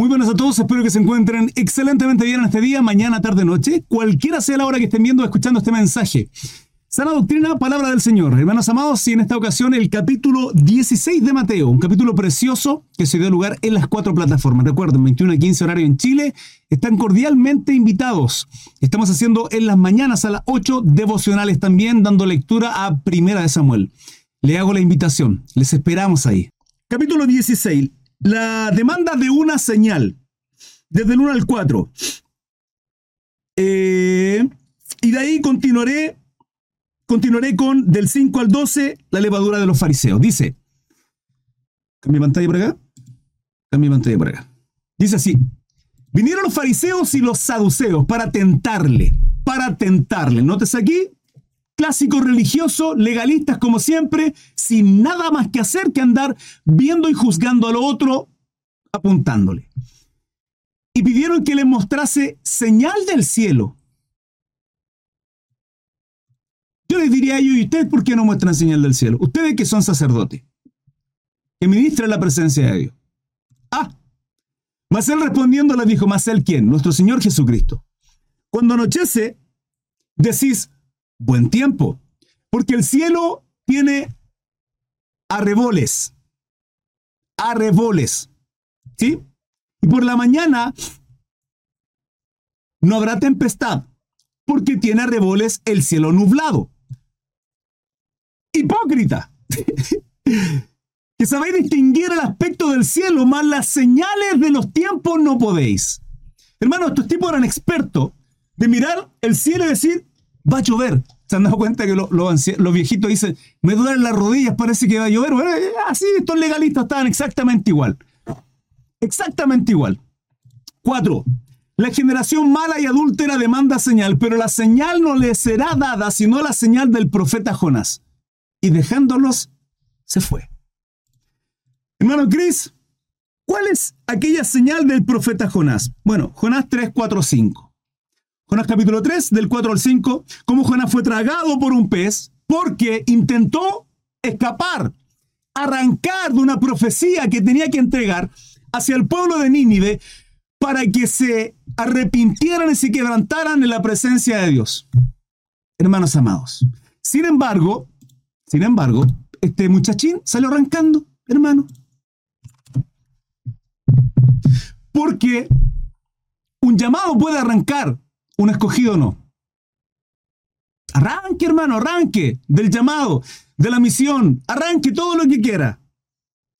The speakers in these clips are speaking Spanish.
Muy buenas a todos, espero que se encuentren excelentemente bien en este día, mañana, tarde, noche, cualquiera sea la hora que estén viendo o escuchando este mensaje. Sana doctrina, palabra del Señor. Hermanos amados, y en esta ocasión el capítulo 16 de Mateo, un capítulo precioso que se dio lugar en las cuatro plataformas. Recuerden, 21 a 15 horario en Chile, están cordialmente invitados. Estamos haciendo en las mañanas a las 8 devocionales también, dando lectura a Primera de Samuel. Le hago la invitación, les esperamos ahí. Capítulo 16, la demanda de una señal, desde el 1 al 4. Eh, y de ahí continuaré Continuaré con del 5 al 12, la levadura de los fariseos. Dice, cambia pantalla por acá, pantalla por acá. Dice así, vinieron los fariseos y los saduceos para tentarle, para tentarle. Notes aquí, clásico religioso, legalistas como siempre, sin nada más que hacer que andar viendo y juzgando a lo otro, apuntándole. Y pidieron que le mostrase señal del cielo Yo les diría a ellos, ¿y ustedes por qué no muestran señal del cielo? Ustedes que son sacerdotes, que ministran la presencia de Dios. Ah, mas respondiendo les dijo, ¿mas él quién? Nuestro Señor Jesucristo. Cuando anochece, decís, buen tiempo, porque el cielo tiene arreboles, arreboles, ¿sí? Y por la mañana no habrá tempestad, porque tiene arreboles el cielo nublado hipócrita. que sabéis distinguir el aspecto del cielo, más las señales de los tiempos no podéis. Hermano, estos tipos eran expertos de mirar el cielo y decir, va a llover. Se han dado cuenta que los viejitos dicen, me duelen las rodillas, parece que va a llover. Eh, así estos legalistas estaban exactamente igual. Exactamente igual. Cuatro, la generación mala y adúltera demanda señal, pero la señal no le será dada sino la señal del profeta Jonás y dejándolos, se fue. Hermano Cris, ¿cuál es aquella señal del profeta Jonás? Bueno, Jonás 3, 4, 5. Jonás capítulo 3, del 4 al 5, cómo Jonás fue tragado por un pez porque intentó escapar, arrancar de una profecía que tenía que entregar hacia el pueblo de Nínive para que se arrepintieran y se quebrantaran en la presencia de Dios. Hermanos amados. Sin embargo, sin embargo, este muchachín salió arrancando, hermano. Porque un llamado puede arrancar, un escogido no. Arranque, hermano, arranque del llamado, de la misión, arranque todo lo que quiera.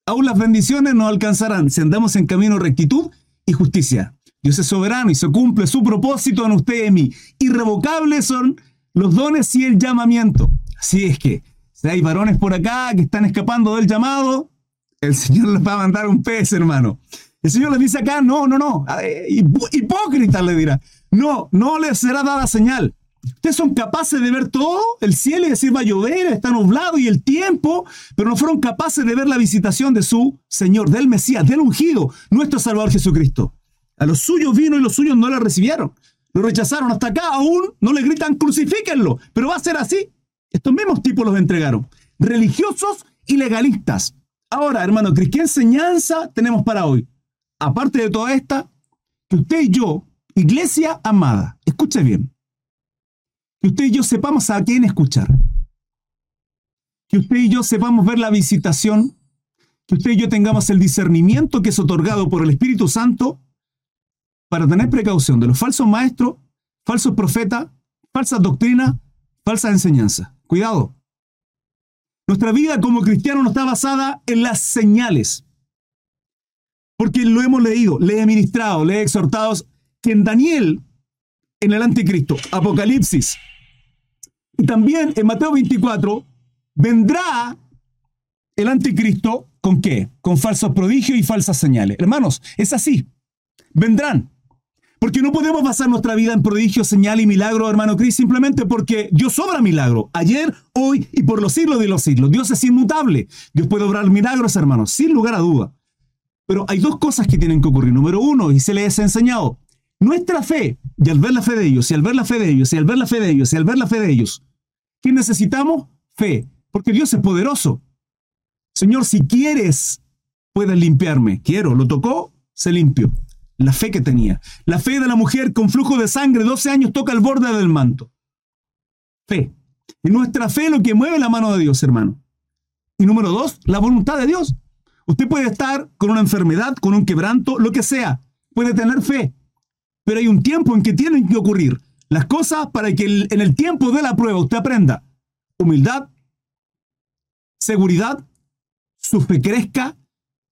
Aún las bendiciones nos alcanzarán si andamos en camino rectitud y justicia. Dios es soberano y se cumple su propósito en usted y en mí. Irrevocables son los dones y el llamamiento. Así es que si hay varones por acá que están escapando del llamado, el Señor les va a mandar un pez, hermano. El Señor les dice acá, no, no, no, hipócrita le dirá, no, no les será dada señal. Ustedes son capaces de ver todo, el cielo y decir va a llover, está nublado y el tiempo, pero no fueron capaces de ver la visitación de su Señor, del Mesías, del ungido, nuestro Salvador Jesucristo. A los suyos vino y los suyos no le recibieron. Lo rechazaron hasta acá, aún no le gritan crucifíquenlo, pero va a ser así. Estos mismos tipos los entregaron. Religiosos y legalistas. Ahora, hermano, ¿qué enseñanza tenemos para hoy? Aparte de toda esta, que usted y yo, iglesia amada, escuche bien, que usted y yo sepamos a quién escuchar. Que usted y yo sepamos ver la visitación, que usted y yo tengamos el discernimiento que es otorgado por el Espíritu Santo para tener precaución de los falsos maestros, falsos profetas, falsas doctrinas, falsas enseñanzas. Cuidado. Nuestra vida como cristiano no está basada en las señales. Porque lo hemos leído, le he ministrado, le he exhortado que en Daniel, en el anticristo, Apocalipsis, y también en Mateo 24, vendrá el anticristo con qué? Con falsos prodigios y falsas señales. Hermanos, es así. Vendrán. Porque no podemos basar nuestra vida en prodigio, señal y milagro, hermano Cris, simplemente porque Dios obra milagro. Ayer, hoy y por los siglos de los siglos. Dios es inmutable. Dios puede obrar milagros, hermanos, sin lugar a duda. Pero hay dos cosas que tienen que ocurrir. Número uno, y se les ha enseñado, nuestra fe, y al ver la fe de ellos, y al ver la fe de ellos, y al ver la fe de ellos, y al ver la fe de ellos, ¿qué necesitamos? Fe, porque Dios es poderoso. Señor, si quieres, puedes limpiarme. Quiero, lo tocó, se limpió. la fe que tenía. La fe de la mujer con flujo de sangre, 12 años, toca el borde del manto. Fe. Y nuestra fe lo que mueve la mano de Dios, hermano. Y número dos, la voluntad de Dios. Usted puede estar con una enfermedad, con un quebranto, lo que sea. Puede tener fe. Pero hay un tiempo en que tienen que ocurrir las cosas para que en el tiempo de la prueba usted aprenda humildad, seguridad, su crezca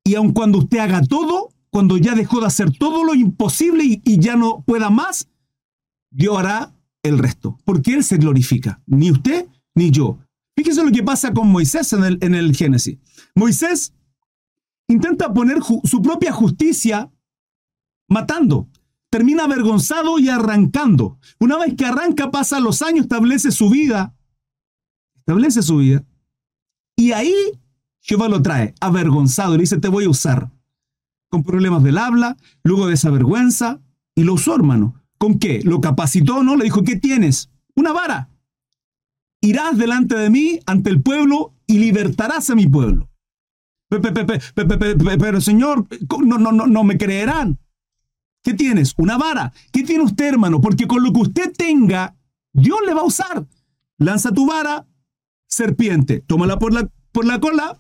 y aun cuando usted haga todo, cuando ya dejó de hacer todo lo imposible y, ya no pueda más, Dios hará el resto, porque Él se glorifica, ni usted ni yo. Fíjese lo que pasa con Moisés en el, en el Génesis. Moisés intenta poner su propia justicia matando. Termina avergonzado y arrancando. Una vez que arranca, pasa los años, establece su vida. Establece su vida. Y ahí Jehová lo trae, avergonzado, le dice, te voy a usar. Con problemas del habla, luego de esa vergüenza, y lo usó, hermano. ¿Con qué? Lo capacitó, ¿no? Le dijo, ¿qué tienes? Una vara. Irás delante de mí ante el pueblo y libertarás a mi pueblo. Pero Señor, no, no, no, no me creerán. ¿Qué tienes? Una vara. ¿Qué tiene usted, hermano? Porque con lo que usted tenga, Dios le va a usar. Lanza tu vara, serpiente. Tómala por la, por la cola,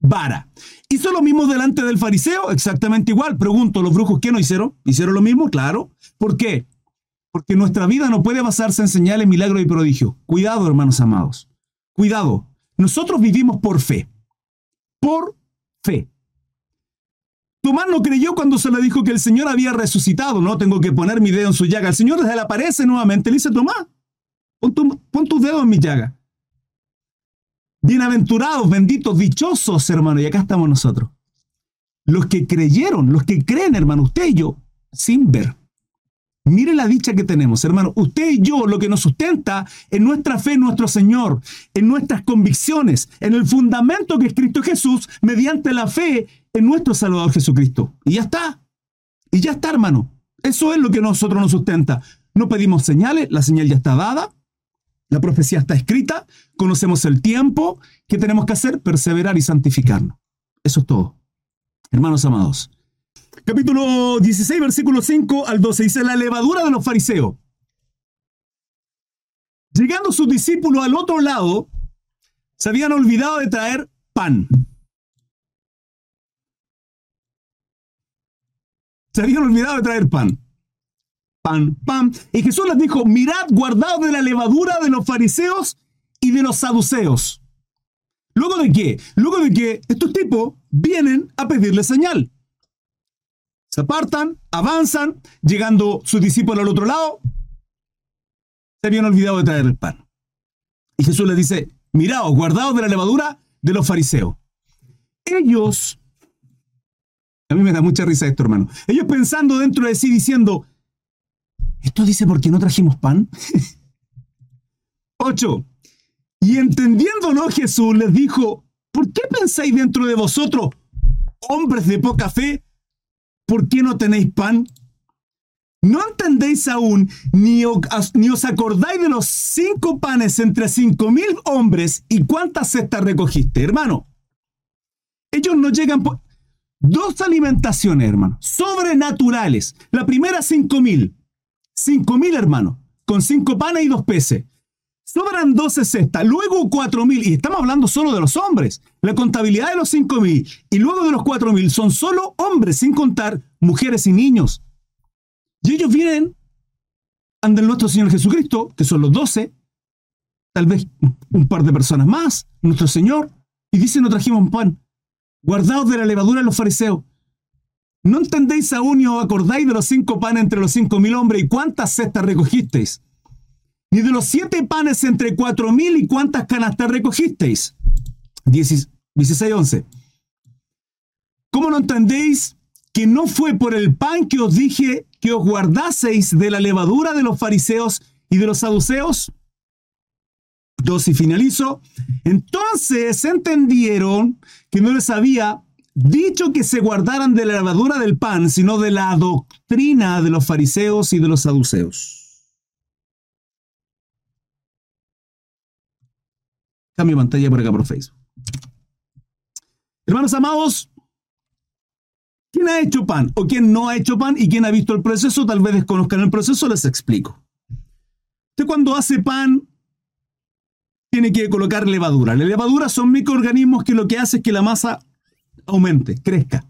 vara. ¿Hizo lo mismo delante del fariseo? Exactamente igual. Pregunto, ¿los brujos qué no hicieron? ¿Hicieron lo mismo? Claro. ¿Por qué? Porque nuestra vida no puede basarse en señales, milagros y prodigios. Cuidado, hermanos amados. Cuidado. Nosotros vivimos por fe. Por fe. Tomás no creyó cuando se le dijo que el Señor había resucitado. No tengo que poner mi dedo en su llaga. El Señor se le aparece nuevamente. Le dice, Tomás, pon tu, pon tu dedo en mi llaga. Bienaventurados, benditos, dichosos, hermano. Y acá estamos nosotros. Los que creyeron, los que creen, hermano, usted y yo, sin ver. Mire la dicha que tenemos, hermano. Usted y yo, lo que nos sustenta en nuestra fe en nuestro Señor, en nuestras convicciones, en el fundamento que es Cristo Jesús, mediante la fe en nuestro Salvador Jesucristo. Y ya está. Y ya está, hermano. Eso es lo que nosotros nos sustenta. No pedimos señales, la señal ya está dada, la profecía está escrita, conocemos el tiempo, ¿qué tenemos que hacer? Perseverar y santificarnos. Eso es todo. Hermanos amados, capítulo 16, versículo 5 al 12, dice la levadura de los fariseos. Llegando sus discípulos al otro lado, se habían olvidado de traer pan. Se habían olvidado de traer pan. Pan, pan. Y Jesús les dijo, mirad, guardado de la levadura de los fariseos y de los saduceos. ¿Luego de qué? Luego de que estos tipos vienen a pedirle señal. Se apartan, avanzan, llegando sus discípulos al otro lado, se habían olvidado de traer el pan. Y Jesús les dice, miraos, guardaos de la levadura de los fariseos. Ellos, a mí me da mucha risa esto, hermano. Ellos pensando dentro de sí, diciendo, ¿esto dice por qué no trajimos pan? 8. Y entendiéndolo Jesús les dijo, ¿por qué pensáis dentro de vosotros, hombres de poca fe, ¿por qué no tenéis pan? ¿No entendéis aún, ni, os acordáis de los cinco panes entre cinco mil hombres y cuántas cestas recogiste, hermano? Ellos no llegan por... Dos alimentaciones, hermano, sobrenaturales. La primera, cinco mil. Cinco mil, hermano, con cinco panes y dos peces. Sobran 12 cestas, luego 4.000, y estamos hablando solo de los hombres. La contabilidad de los 5.000 y luego de los 4.000 son solo hombres, sin contar mujeres y niños. Y ellos vienen ante nuestro Señor Jesucristo, que son los 12, tal vez un par de personas más, nuestro Señor, y dicen, no trajimos pan, guardados de la levadura de los fariseos. ¿No entendéis aún ni os acordáis de los cinco panes entre los cinco mil hombres y cuántas cestas recogisteis? Ni de los siete panes entre cuatro mil y cuántas canastas recogisteis. 16, 11. ¿Cómo no entendéis que no fue por el pan que os dije que os guardaseis de la levadura de los fariseos y de los saduceos? Dos y finalizo. Entonces entendieron que no les había dicho que se guardaran de la levadura del pan, sino de la doctrina de los fariseos y de los saduceos. Cambio pantalla por acá por Facebook. Hermanos amados, ¿Quién ha hecho pan o quién no ha hecho pan y quién ha visto el proceso? Tal vez desconozcan el proceso, les explico. Usted cuando hace pan tiene que colocar levadura. La levadura son microorganismos que lo que hace es que la masa aumente, crezca.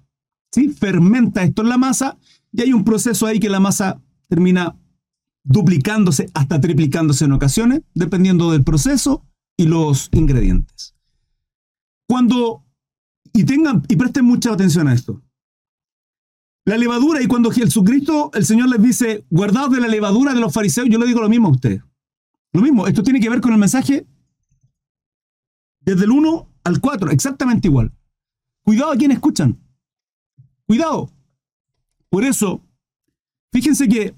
¿sí? Fermenta esto en la masa y hay un proceso ahí que la masa termina duplicándose hasta triplicándose en ocasiones, dependiendo del proceso y los ingredientes. Cuando, y tengan, y presten mucha atención a esto. La levadura, y cuando Jesucristo, el Señor les dice, guardaos de la levadura de los fariseos, yo le digo lo mismo a ustedes. Lo mismo, esto tiene que ver con el mensaje desde el 1 al 4, exactamente igual. Cuidado a quien escuchan. Cuidado. Por eso, fíjense que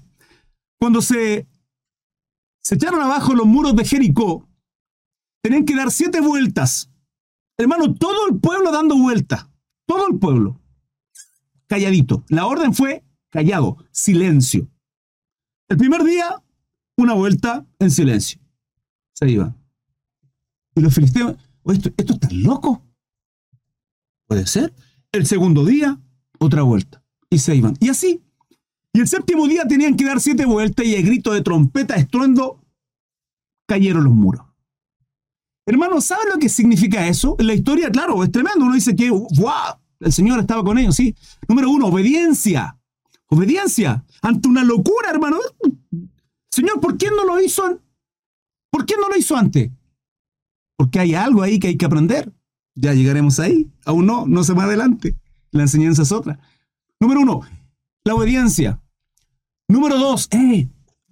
cuando se, se echaron abajo los muros de Jericó, tenían que dar siete vueltas. Hermano, todo el pueblo dando vueltas. Todo el pueblo. Calladito. La orden fue callado, silencio. El primer día, una vuelta en silencio. Se iba. Y los filisteos, ¿esto, esto está loco? Puede ser. El segundo día, otra vuelta. Y se iban. Y así. Y el séptimo día tenían que dar siete vueltas y el grito de trompeta, estruendo, cayeron los muros. Hermano, ¿saben lo que significa eso? En la historia, claro, es tremendo. Uno dice que, ¡wow! El Señor estaba con ellos, sí. Número uno, obediencia. Obediencia. Ante una locura, hermano. Señor, ¿por qué no lo hizo? ¿Por qué no lo hizo antes? Porque hay algo ahí que hay que aprender. Ya llegaremos ahí. Aún no, no se va adelante. La enseñanza es otra. Número uno, la obediencia. Número dos, eh,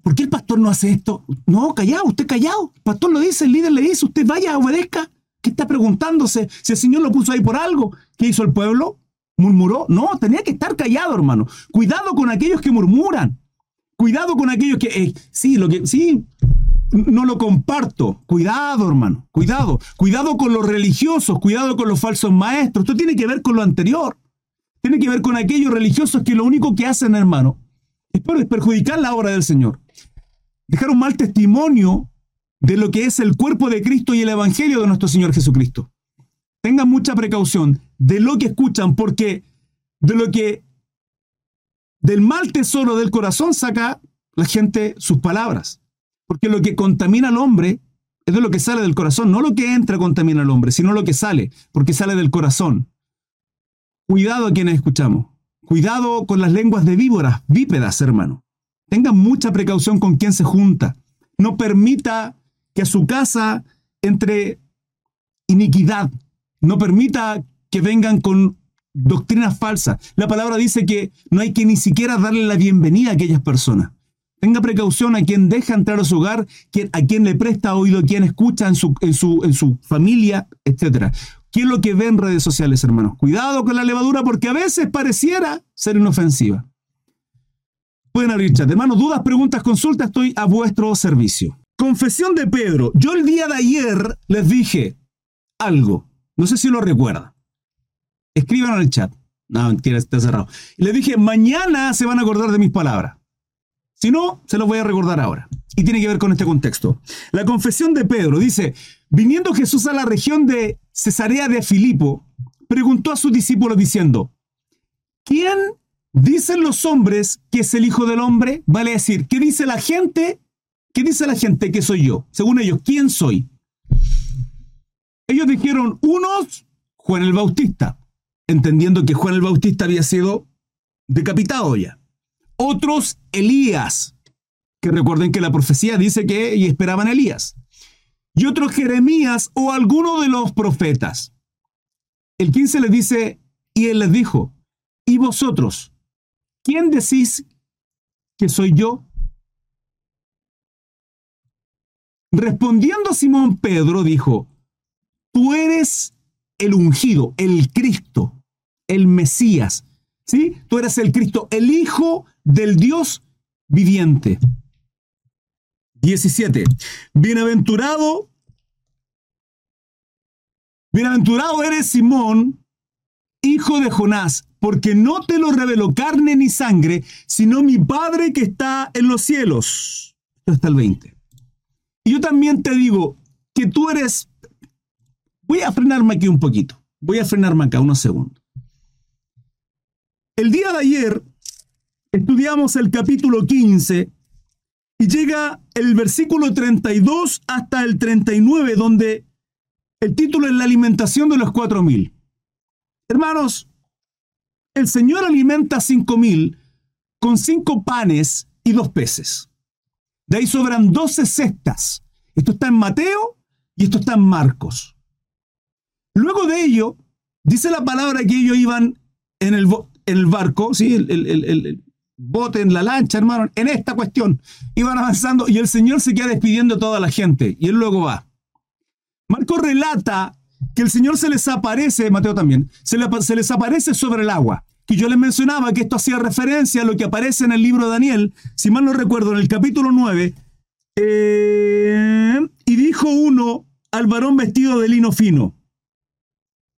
¿por qué el pastor no hace esto? No, callado, usted callado. El pastor lo dice, el líder le dice, usted vaya, obedezca. ¿Qué está preguntándose? Si el Señor lo puso ahí por algo. ¿Qué hizo el pueblo? ¿Murmuró? No, tenía que estar callado, hermano. Cuidado con aquellos que murmuran. Cuidado con aquellos que, eh, sí, lo que, sí, no lo comparto. Cuidado, hermano. Cuidado. Cuidado con los religiosos. Cuidado con los falsos maestros. Esto tiene que ver con lo anterior. Tiene que ver con aquellos religiosos que lo único que hacen, hermano, es perjudicar la obra del Señor. Dejar un mal testimonio de lo que es el cuerpo de Cristo y el Evangelio de nuestro Señor Jesucristo. Tengan mucha precaución de lo que escuchan, porque de lo que del mal tesoro del corazón saca la gente sus palabras. Porque lo que contamina al hombre es de lo que sale del corazón, no lo que entra contamina al hombre, sino lo que sale, porque sale del corazón. Cuidado a quienes escuchamos. Cuidado con las lenguas de víboras, bípedas, hermano. Tengan mucha precaución con quien se junta. No permita que a su casa entre iniquidad. No permita que vengan con doctrinas falsas. La palabra dice que no hay que ni siquiera darle la bienvenida a aquellas personas. Tenga precaución a quien deja entrar a su hogar, a quien le presta oído, a quien escucha en su, en su, en su familia, etc. ¿Qué es lo que ve en redes sociales, hermanos? Cuidado con la levadura porque a veces pareciera ser inofensiva. Pueden abrir chat. Hermanos, dudas, preguntas, consultas, estoy a vuestro servicio. Confesión de Pedro. Yo el día de ayer les dije algo. No sé si lo recuerdan. Escriban en el chat. No, mentira, está cerrado. Les dije, mañana se van a acordar de mis palabras. Si no, se los voy a recordar ahora. Y tiene que ver con este contexto. La confesión de Pedro dice, viniendo Jesús a la región de Cesarea de Filipo, preguntó a sus discípulos diciendo, ¿quién dicen los hombres que es el Hijo del Hombre? Vale decir, ¿qué dice la gente? ¿Qué dice la gente que soy yo? Según ellos, ¿quién soy? Ellos dijeron, unos, Juan el Bautista, entendiendo que Juan el Bautista había sido decapitado ya. Otros Elías, que recuerden que la profecía dice que y esperaban Elías. Y otros Jeremías o alguno de los profetas. El 15 les dice, y él les dijo, ¿y vosotros? ¿Quién decís que soy yo? Respondiendo Simón Pedro dijo, tú eres el ungido, el Cristo, el Mesías. ¿Sí? Tú eres el Cristo, el Hijo del Dios viviente. 17. Bienaventurado, bienaventurado eres Simón, hijo de Jonás, porque no te lo reveló carne ni sangre, sino mi Padre que está en los cielos. Está el 20. Y yo también te digo que tú eres... Voy a frenarme aquí un poquito. Voy a frenarme acá unos segundos. El día de ayer estudiamos el capítulo 15 y llega el versículo 32 hasta el 39, donde el título es la alimentación de los cuatro mil. Hermanos, el Señor alimenta cinco mil con cinco panes y dos peces. De ahí sobran doce cestas. Esto está en Mateo y esto está en Marcos. Luego de ello, dice la palabra que ellos iban en el, el barco, ¿sí? el, el, bote en la lancha, hermano, en esta cuestión. Iban avanzando y el Señor se queda despidiendo a toda la gente y él luego va. Marco relata que el Señor se les aparece, Mateo también, se, se les aparece sobre el agua. Que yo les mencionaba que esto hacía referencia a lo que aparece en el libro de Daniel, si mal no recuerdo, en el capítulo 9. Eh, y dijo uno al varón vestido de lino fino,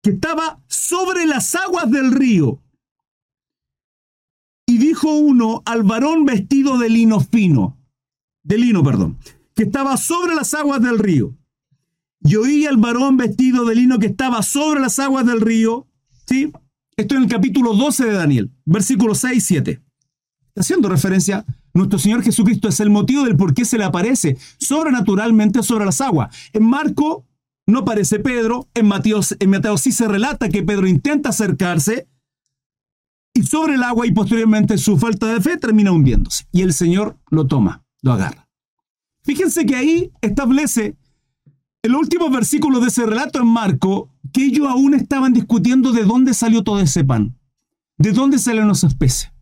que estaba sobre las aguas del río. Y dijo uno al varón vestido de lino fino, de lino, perdón, que estaba sobre las aguas del río. Y oí al varón vestido de lino que estaba sobre las aguas del río. ¿Sí? Esto en el capítulo 12 de Daniel, versículos 6 y 7. Haciendo referencia, nuestro Señor Jesucristo es el motivo del por qué se le aparece sobrenaturalmente sobre las aguas. En Marco no aparece Pedro, en Mateo, en Mateo sí se relata que Pedro intenta acercarse y sobre el agua y posteriormente su falta de fe termina hundiéndose. Y el Señor lo toma, lo agarra. Fíjense que ahí establece el último versículo de ese relato en Marco, que ellos aún estaban discutiendo de dónde salió todo ese pan, de dónde salen los especies.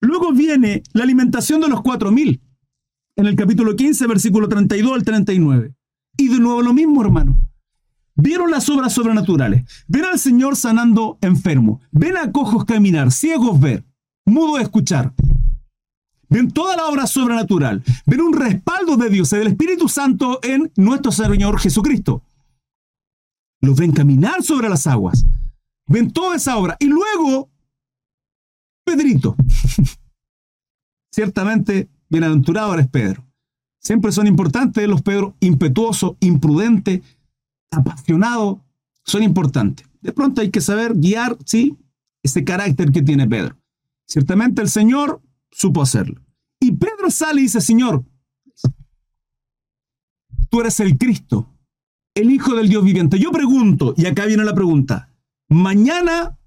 Luego viene la alimentación de los cuatro mil, en el capítulo 15, versículo 32 al 39. Y de nuevo lo mismo, hermano. Vieron las obras sobrenaturales. Ven al Señor sanando enfermo. Ven a cojos caminar, ciegos ver, mudos escuchar. Ven toda la obra sobrenatural. Ven un respaldo de Dios, del Espíritu Santo en nuestro Señor Jesucristo. Los ven caminar sobre las aguas. Ven toda esa obra. Y luego, Pedrito. Ciertamente, bienaventurado eres Pedro. Siempre son importantes los Pedros, impetuoso, imprudente, apasionado, son importantes. De pronto hay que saber guiar, sí, ese carácter que tiene Pedro. Ciertamente el Señor supo hacerlo. Y Pedro sale y dice, Señor, tú eres el Cristo, el Hijo del Dios viviente. Yo pregunto, y acá viene la pregunta, mañana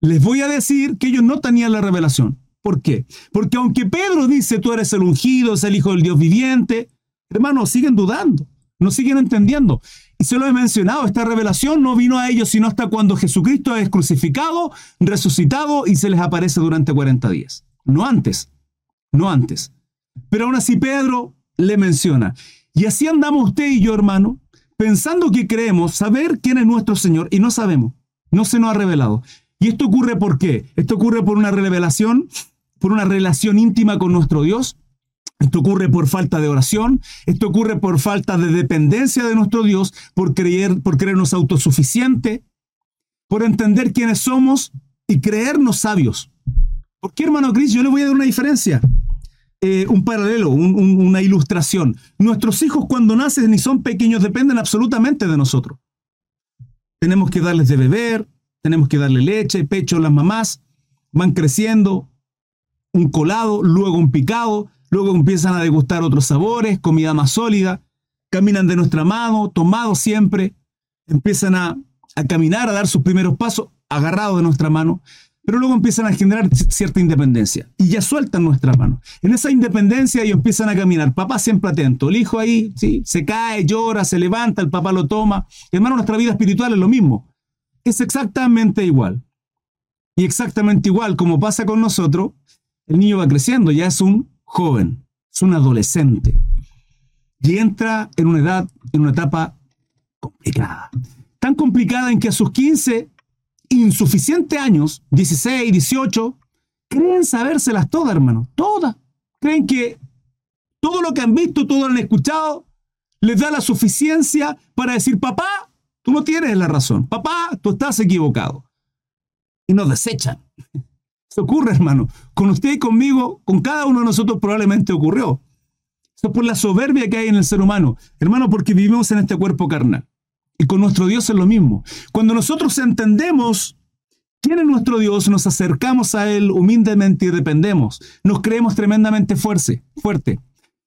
les voy a decir que ellos no tenían la revelación. ¿Por qué? Porque aunque Pedro dice, tú eres el ungido, es el Hijo del Dios viviente, hermanos, siguen dudando, no siguen entendiendo. Y se lo he mencionado, esta revelación no vino a ellos sino hasta cuando Jesucristo es crucificado, resucitado y se les aparece durante 40 días no antes, no antes. Pero aún así Pedro le menciona. Y así andamos usted y yo, hermano, pensando que creemos saber quién es nuestro Señor y no sabemos, no se nos ha revelado. ¿Y esto ocurre por qué? Esto ocurre por una revelación, por una relación íntima con nuestro Dios. Esto ocurre por falta de oración, esto ocurre por falta de dependencia de nuestro Dios, por creer, por creernos autosuficiente, por entender quiénes somos y creernos sabios. ¿Por qué, hermano Cris? Yo le voy a dar una diferencia. Eh, un paralelo, una ilustración. Nuestros hijos cuando nacen y son pequeños dependen absolutamente de nosotros. Tenemos que darles de beber, tenemos que darle leche, pecho a las mamás, van creciendo, un colado, luego un picado, luego empiezan a degustar otros sabores, comida más sólida, caminan de nuestra mano, tomados siempre, empiezan a, a caminar, a dar sus primeros pasos, agarrados de nuestra mano pero luego empiezan a generar cierta independencia y ya sueltan nuestras manos. En esa independencia ellos empiezan a caminar, papá siempre atento, el hijo ahí, sí, se cae, llora, se levanta, el papá lo toma. Hermano, nuestra vida espiritual es lo mismo, es exactamente igual. Y exactamente igual como pasa con nosotros, el niño va creciendo, ya es un joven, es un adolescente. Y entra en una edad, en una etapa complicada. Tan complicada en que a sus 15 insuficientes años, 16, 18, creen sabérselas todas, hermano, todas. Creen que todo lo que han visto, todo lo que han escuchado, les da la suficiencia para decir, papá, tú no tienes la razón, papá, tú estás equivocado. Y nos desechan. Eso ocurre, hermano. Con usted y conmigo, con cada uno de nosotros probablemente ocurrió. Eso es por la soberbia que hay en el ser humano. Hermano, porque vivimos en este cuerpo carnal. Y con nuestro Dios es lo mismo. Cuando nosotros entendemos ¿Quién es nuestro Dios? Nos acercamos a Él humildemente y dependemos. Nos creemos tremendamente fuerte, fuerte.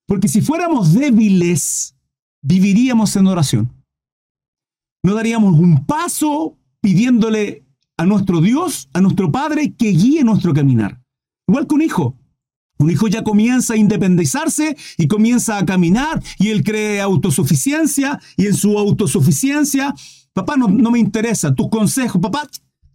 Porque si fuéramos débiles, viviríamos en oración. No daríamos un paso pidiéndole a nuestro Dios, a nuestro Padre, que guíe nuestro caminar. Igual que un hijo. Un hijo ya comienza a independizarse y comienza a caminar y él cree autosuficiencia y en su autosuficiencia, papá, no, no me interesa, tus consejos, papá,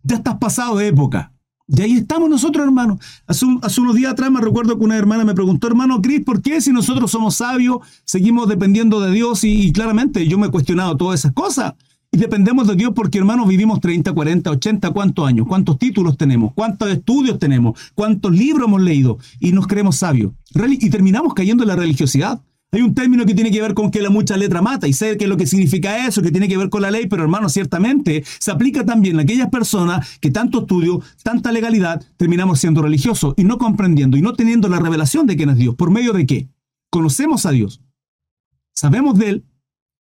ya estás pasado de época. Y ahí estamos nosotros, hermano. Hace, unos días atrás me recuerdo que una hermana me preguntó, hermano Cris, ¿por qué si nosotros somos sabios, seguimos dependiendo de Dios? Y, claramente yo me he cuestionado todas esas cosas. Y dependemos de Dios porque, hermanos, vivimos 30, 40, 80, ¿cuántos años? ¿Cuántos títulos tenemos? ¿Cuántos estudios tenemos? ¿Cuántos libros hemos leído? Y nos creemos sabios. Y terminamos cayendo en la religiosidad. Hay un término que tiene que ver con que la mucha letra mata y sé que lo que significa eso, que tiene que ver con la ley, pero hermano, ciertamente se aplica también a aquellas personas que tanto estudio, tanta legalidad, terminamos siendo religiosos y no comprendiendo y no teniendo la revelación de quién es Dios. ¿Por medio de qué? Conocemos a Dios, sabemos de Él,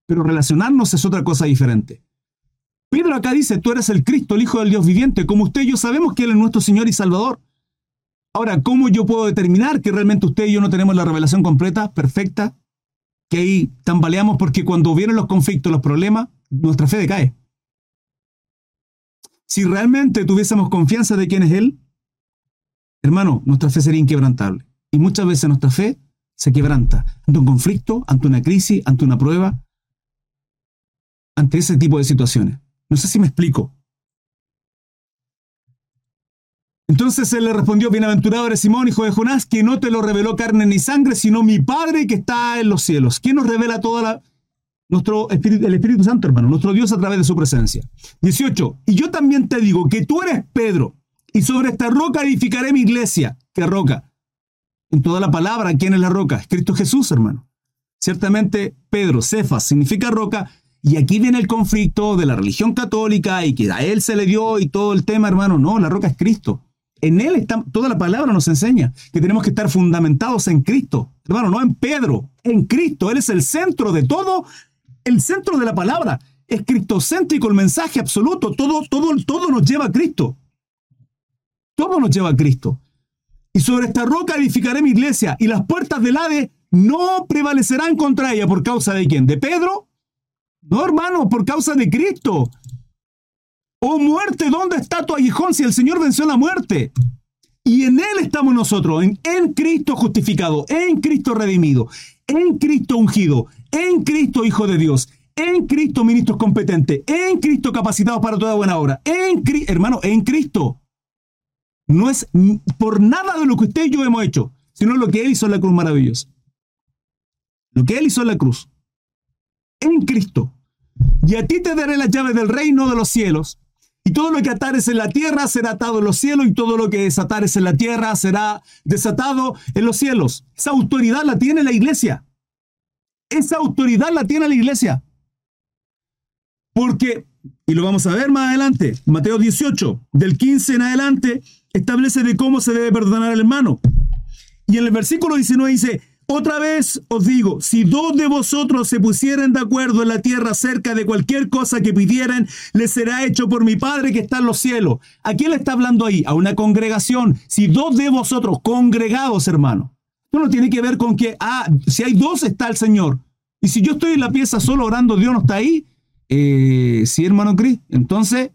pero relacionarnos es otra cosa diferente. Pedro acá dice, tú eres el Cristo, el Hijo del Dios viviente, como usted y yo sabemos que Él es nuestro Señor y Salvador. Ahora, ¿cómo yo puedo determinar que realmente usted y yo no tenemos la revelación completa, perfecta? Que ahí tambaleamos porque cuando vienen los conflictos, los problemas, nuestra fe decae. Si realmente tuviésemos confianza de quién es Él, hermano, nuestra fe sería inquebrantable. Y muchas veces nuestra fe se quebranta ante un conflicto, ante una crisis, ante una prueba, ante ese tipo de situaciones. No sé si me explico. Entonces él le respondió, bienaventurado eres Simón, hijo de Jonás, que no te lo reveló carne ni sangre, sino mi Padre que está en los cielos. ¿Quién nos revela toda la... Nuestro Espíritu, el Espíritu Santo, hermano, nuestro Dios a través de su presencia. 18. Y yo también te digo que tú eres Pedro, y sobre esta roca edificaré mi iglesia. ¿Qué roca? En toda la palabra, ¿quién es la roca? Es Cristo Jesús, hermano. Ciertamente, Pedro, Cefas, significa roca, y aquí viene el conflicto de la religión católica y que a él se le dio y todo el tema, hermano. No, la roca es Cristo. En Él está, toda la palabra nos enseña que tenemos que estar fundamentados en Cristo. Hermano, no en Pedro, en Cristo. Él es el centro de todo, el centro de la palabra. Es cristocéntrico el mensaje absoluto. Todo, todo, todo nos lleva a Cristo. Todo nos lleva a Cristo. Y sobre esta roca edificaré mi iglesia y las puertas del Hade no prevalecerán contra ella por causa de quién? ¿De Pedro? No, hermano, por causa de Cristo. Oh muerte, ¿dónde está tu aguijón si el Señor venció la muerte? Y en Él estamos nosotros, en, en, Cristo justificado, en Cristo redimido, en Cristo ungido, en Cristo Hijo de Dios, en Cristo ministros competentes, en Cristo capacitados para toda buena obra, en hermano, en Cristo. No es por nada de lo que usted y yo hemos hecho, sino lo que Él hizo en la cruz maravillosa. Lo que Él hizo en la cruz. En Cristo. Y a ti te daré las llaves del reino de los cielos. Y todo lo que atares en la tierra será atado en los cielos, y todo lo que desatares en la tierra será desatado en los cielos. Esa autoridad la tiene la iglesia. Esa autoridad la tiene la iglesia. Porque, y lo vamos a ver más adelante, Mateo 18, del 15 en adelante, establece de cómo se debe perdonar al hermano. Y en el versículo 19 dice, otra vez os digo, si dos de vosotros se pusieren de acuerdo en la tierra acerca de cualquier cosa que pidieran, les será hecho por mi Padre que está en los cielos. ¿A quién le está hablando ahí? A una congregación. Si dos de vosotros, congregados, hermano. No tiene que ver con que, ah, si hay dos está el Señor. Y si yo estoy en la pieza solo orando, Dios no está ahí. Eh, sí, hermano Cris. Entonces,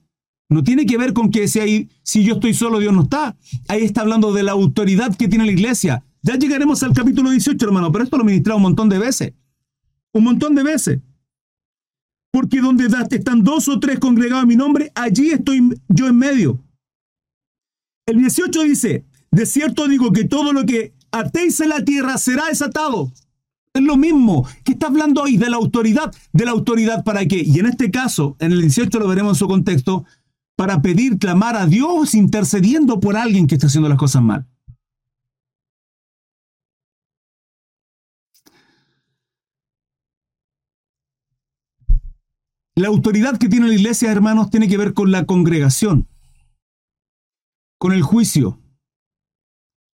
no tiene que ver con que si, hay, si yo estoy solo, Dios no está. Ahí está hablando de la autoridad que tiene la iglesia ya llegaremos al capítulo 18, hermano, pero esto lo he ministrado un montón de veces. Un montón de veces. Porque donde están dos o tres congregados en mi nombre, allí estoy yo en medio. El 18 dice, de cierto digo que todo lo que atéis en la tierra será desatado. Es lo mismo que está hablando ahí de la autoridad. ¿De la autoridad para qué? Y en este caso, en el 18 lo veremos en su contexto, para pedir, clamar a Dios intercediendo por alguien que está haciendo las cosas mal. La autoridad que tiene la iglesia, hermanos, tiene que ver con la congregación, con el juicio,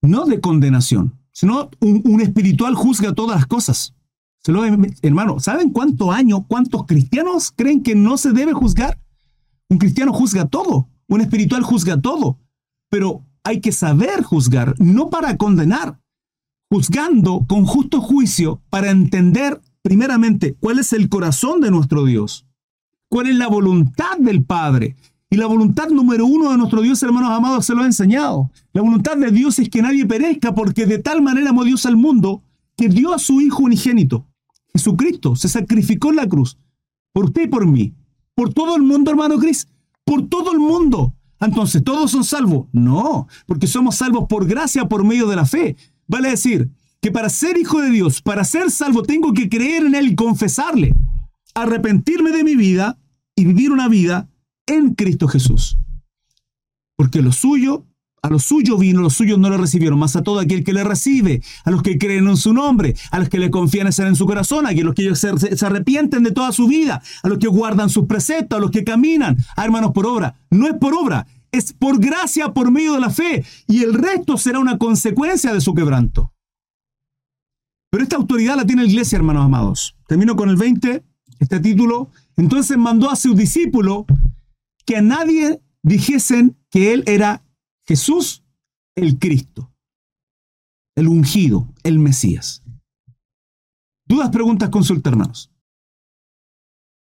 no de condenación, sino un, espiritual juzga todas las cosas. Se lo, hermano, ¿saben cuántos años, cuántos cristianos creen que no se debe juzgar? Un cristiano juzga todo. Un espiritual juzga todo, pero hay que saber juzgar, no para condenar, juzgando con justo juicio para entender primeramente cuál es el corazón de nuestro Dios, cuál es la voluntad del Padre. Y la voluntad número uno de nuestro Dios, hermanos amados, se lo ha enseñado. La voluntad de Dios es que nadie perezca, porque de tal manera amó Dios al mundo que dio a su Hijo unigénito. Jesucristo se sacrificó en la cruz por usted y por mí. Por todo el mundo, hermano Cris. Por todo el mundo. Entonces, ¿todos son salvos? No, porque somos salvos por gracia por medio de la fe. Vale decir que para ser hijo de Dios, para ser salvo, tengo que creer en Él y confesarle, arrepentirme de mi vida y vivir una vida en Cristo Jesús. Porque lo suyo a los suyos vino, los suyos no lo recibieron, más a todo aquel que le recibe, a los que creen en su nombre, a los que le confían en su corazón, a los que se, se, arrepienten de toda su vida, a los que guardan sus preceptos, a los que caminan, a hermanos por obra. No es por obra, es por gracia, por medio de la fe, y el resto será una consecuencia de su quebranto. Pero esta autoridad la tiene la iglesia, hermanos amados. Termino con el 20, este título. Entonces mandó a sus discípulos que a nadie dijesen que él era Jesús el Cristo, el ungido, el Mesías. Dudas, preguntas, consulta, hermanos.